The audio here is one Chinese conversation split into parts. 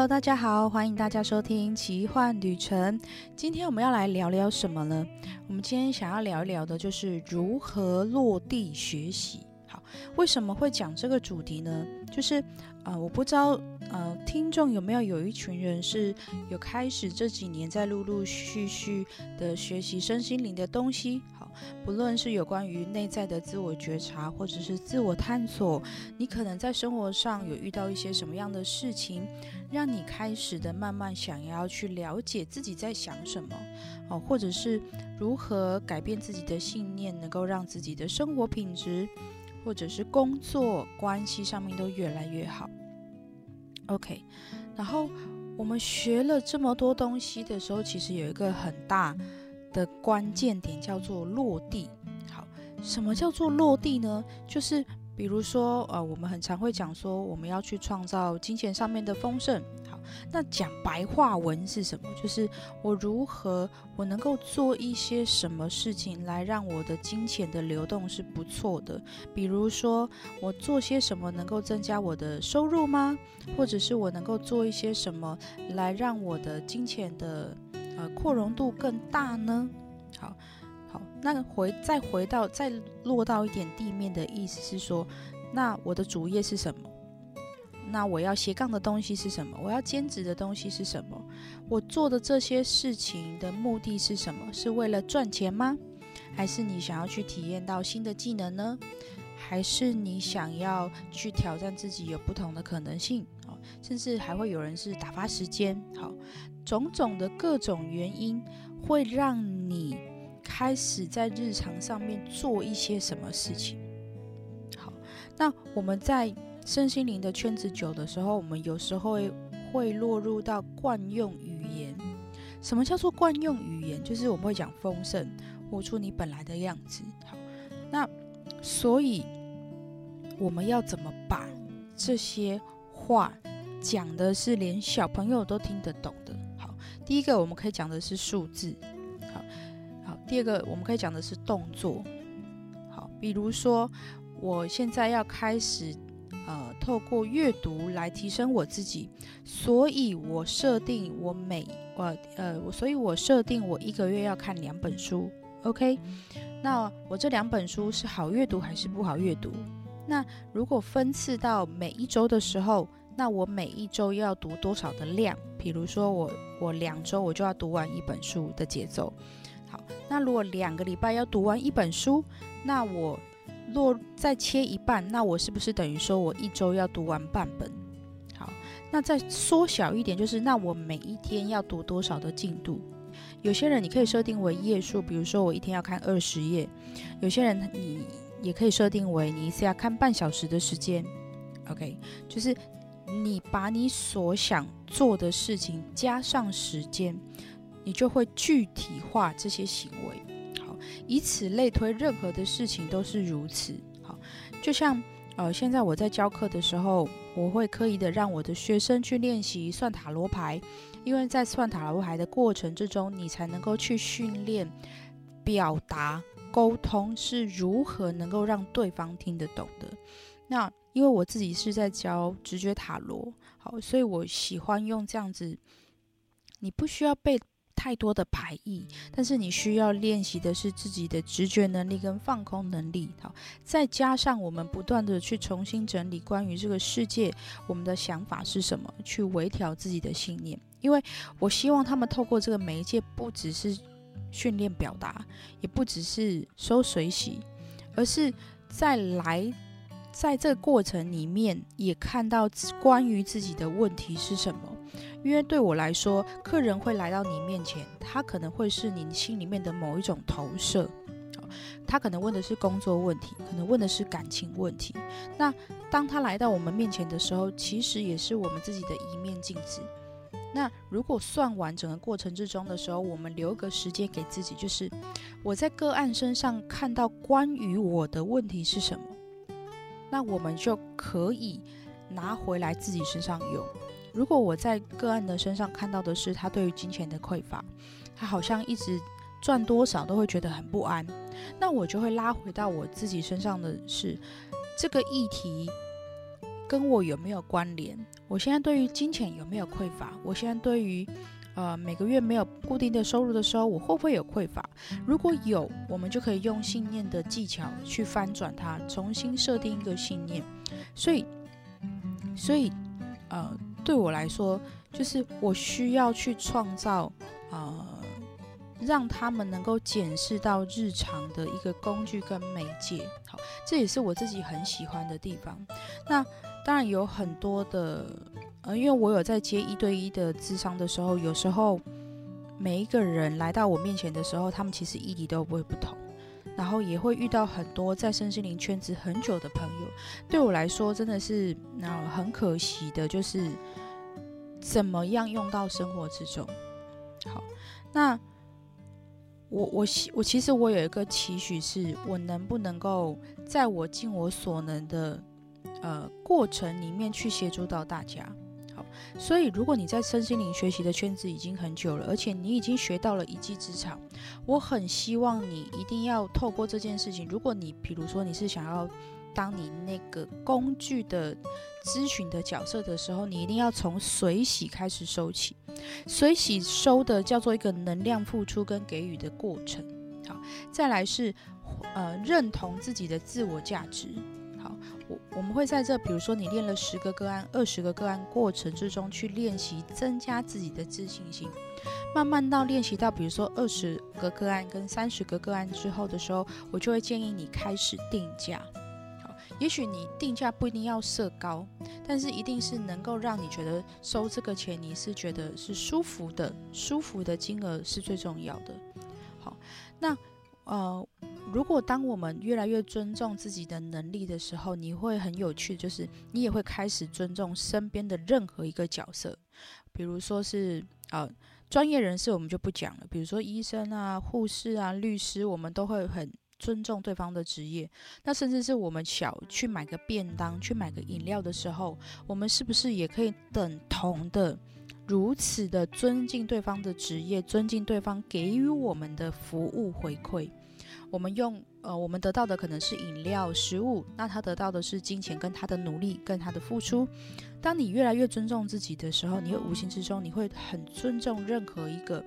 Hello，大家好，欢迎大家收听奇幻旅程。今天我们要来聊聊什么呢？我们今天想要聊一聊的就是如何落地学习。好，为什么会讲这个主题呢？就是呃，我不知道呃，听众有没有有一群人是有开始这几年在陆陆续续的学习身心灵的东西。不论是有关于内在的自我觉察，或者是自我探索，你可能在生活上有遇到一些什么样的事情，让你开始的慢慢想要去了解自己在想什么，哦，或者是如何改变自己的信念，能够让自己的生活品质，或者是工作关系上面都越来越好。OK，然后我们学了这么多东西的时候，其实有一个很大。的关键点叫做落地。好，什么叫做落地呢？就是比如说，呃，我们很常会讲说，我们要去创造金钱上面的丰盛。好，那讲白话文是什么？就是我如何，我能够做一些什么事情来让我的金钱的流动是不错的。比如说，我做些什么能够增加我的收入吗？或者是我能够做一些什么来让我的金钱的呃，扩容度更大呢？好，好，那回再回到再落到一点地面的意思是说，那我的主业是什么？那我要斜杠的东西是什么？我要兼职的东西是什么？我做的这些事情的目的是什么？是为了赚钱吗？还是你想要去体验到新的技能呢？还是你想要去挑战自己有不同的可能性？甚至还会有人是打发时间，好，种种的各种原因会让你开始在日常上面做一些什么事情。好，那我们在身心灵的圈子久的时候，我们有时候会会落入到惯用语言。什么叫做惯用语言？就是我们会讲丰盛，活出你本来的样子。好，那所以我们要怎么把这些话？讲的是连小朋友都听得懂的。好，第一个我们可以讲的是数字。好，好，第二个我们可以讲的是动作。好，比如说我现在要开始呃，透过阅读来提升我自己，所以我设定我每我呃，所以我设定我一个月要看两本书。OK，那我这两本书是好阅读还是不好阅读？那如果分次到每一周的时候。那我每一周要读多少的量？比如说我我两周我就要读完一本书的节奏。好，那如果两个礼拜要读完一本书，那我落再切一半，那我是不是等于说我一周要读完半本？好，那再缩小一点，就是那我每一天要读多少的进度？有些人你可以设定为页数，比如说我一天要看二十页。有些人你也可以设定为你一次要看半小时的时间。OK，就是。你把你所想做的事情加上时间，你就会具体化这些行为。好，以此类推，任何的事情都是如此。好，就像呃，现在我在教课的时候，我会刻意的让我的学生去练习算塔罗牌，因为在算塔罗牌的过程之中，你才能够去训练表达沟通是如何能够让对方听得懂的。那因为我自己是在教直觉塔罗，好，所以我喜欢用这样子。你不需要背太多的牌意，但是你需要练习的是自己的直觉能力跟放空能力。好，再加上我们不断的去重新整理关于这个世界，我们的想法是什么，去微调自己的信念。因为我希望他们透过这个媒介，不只是训练表达，也不只是收水洗，而是再来。在这个过程里面，也看到关于自己的问题是什么。因为对我来说，客人会来到你面前，他可能会是你心里面的某一种投射。他可能问的是工作问题，可能问的是感情问题。那当他来到我们面前的时候，其实也是我们自己的一面镜子。那如果算完整个过程之中的时候，我们留个时间给自己，就是我在个案身上看到关于我的问题是什么。那我们就可以拿回来自己身上用。如果我在个案的身上看到的是他对于金钱的匮乏，他好像一直赚多少都会觉得很不安，那我就会拉回到我自己身上的是这个议题，跟我有没有关联？我现在对于金钱有没有匮乏？我现在对于呃每个月没有固定的收入的时候，我会不会有匮乏？如果有，我们就可以用信念的技巧去翻转它，重新设定一个信念。所以，所以呃，对我来说，就是我需要去创造呃。让他们能够检视到日常的一个工具跟媒介，好，这也是我自己很喜欢的地方。那当然有很多的，呃，因为我有在接一对一的智商的时候，有时候每一个人来到我面前的时候，他们其实议题都不会不同，然后也会遇到很多在身心灵圈子很久的朋友。对我来说，真的是那很可惜的，就是怎么样用到生活之中。好，那。我我希我其实我有一个期许，是我能不能够在我尽我所能的呃过程里面去协助到大家。所以如果你在身心灵学习的圈子已经很久了，而且你已经学到了一技之长，我很希望你一定要透过这件事情。如果你比如说你是想要当你那个工具的咨询的角色的时候，你一定要从水洗开始收起。水洗收的叫做一个能量付出跟给予的过程，好，再来是呃认同自己的自我价值，我们会在这，比如说你练了十个个案、二十个个案过程之中去练习增加自己的自信心，慢慢到练习到比如说二十个个案跟三十个个案之后的时候，我就会建议你开始定价。也许你定价不一定要设高，但是一定是能够让你觉得收这个钱你是觉得是舒服的，舒服的金额是最重要的。好，那呃，如果当我们越来越尊重自己的能力的时候，你会很有趣，就是你也会开始尊重身边的任何一个角色，比如说是呃专业人士，我们就不讲了，比如说医生啊、护士啊、律师，我们都会很。尊重对方的职业，那甚至是我们小去买个便当、去买个饮料的时候，我们是不是也可以等同的、如此的尊敬对方的职业，尊敬对方给予我们的服务回馈？我们用呃，我们得到的可能是饮料、食物，那他得到的是金钱跟他的努力跟他的付出。当你越来越尊重自己的时候，你会无形之中你会很尊重任何一个。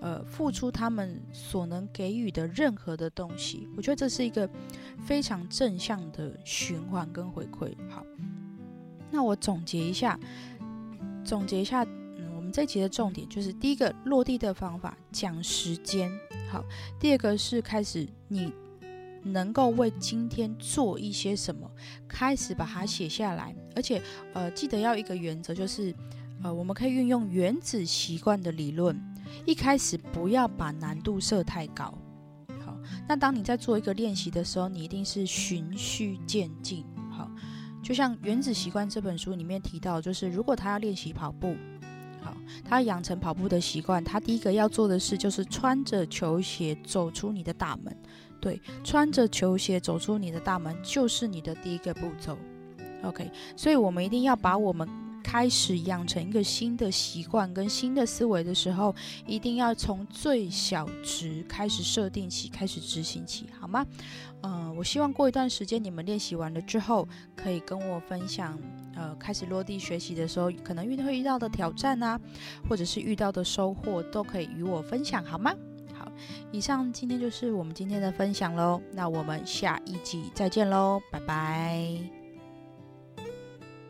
呃，付出他们所能给予的任何的东西，我觉得这是一个非常正向的循环跟回馈。好，那我总结一下，总结一下，这一集的重点就是第一个落地的方法，讲时间。好，第二个是开始你能够为今天做一些什么，开始把它写下来，而且呃，记得要一个原则，就是呃，我们可以运用原子习惯的理论。一开始不要把难度设太高，好。那当你在做一个练习的时候，你一定是循序渐进，好。就像《原子习惯》这本书里面提到，就是如果他要练习跑步，好，他养成跑步的习惯，他第一个要做的事就是穿着球鞋走出你的大门。对，穿着球鞋走出你的大门就是你的第一个步骤。OK，所以我们一定要把我们。开始养成一个新的习惯跟新的思维的时候，一定要从最小值开始设定起，开始执行起，好吗？嗯，我希望过一段时间你们练习完了之后，可以跟我分享，呃，开始落地学习的时候，可能遇会遇到的挑战啊，或者是遇到的收获，都可以与我分享，好吗？好，以上今天就是我们今天的分享喽，那我们下一集再见喽，拜拜。